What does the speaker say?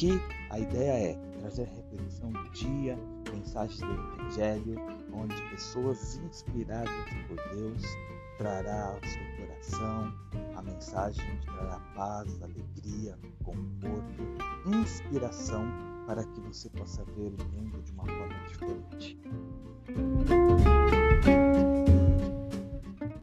Aqui a ideia é trazer reflexão do dia, mensagens do Evangelho, onde pessoas inspiradas por Deus trará ao seu coração a mensagem que trará paz, alegria, conforto, inspiração para que você possa ver o mundo de uma forma.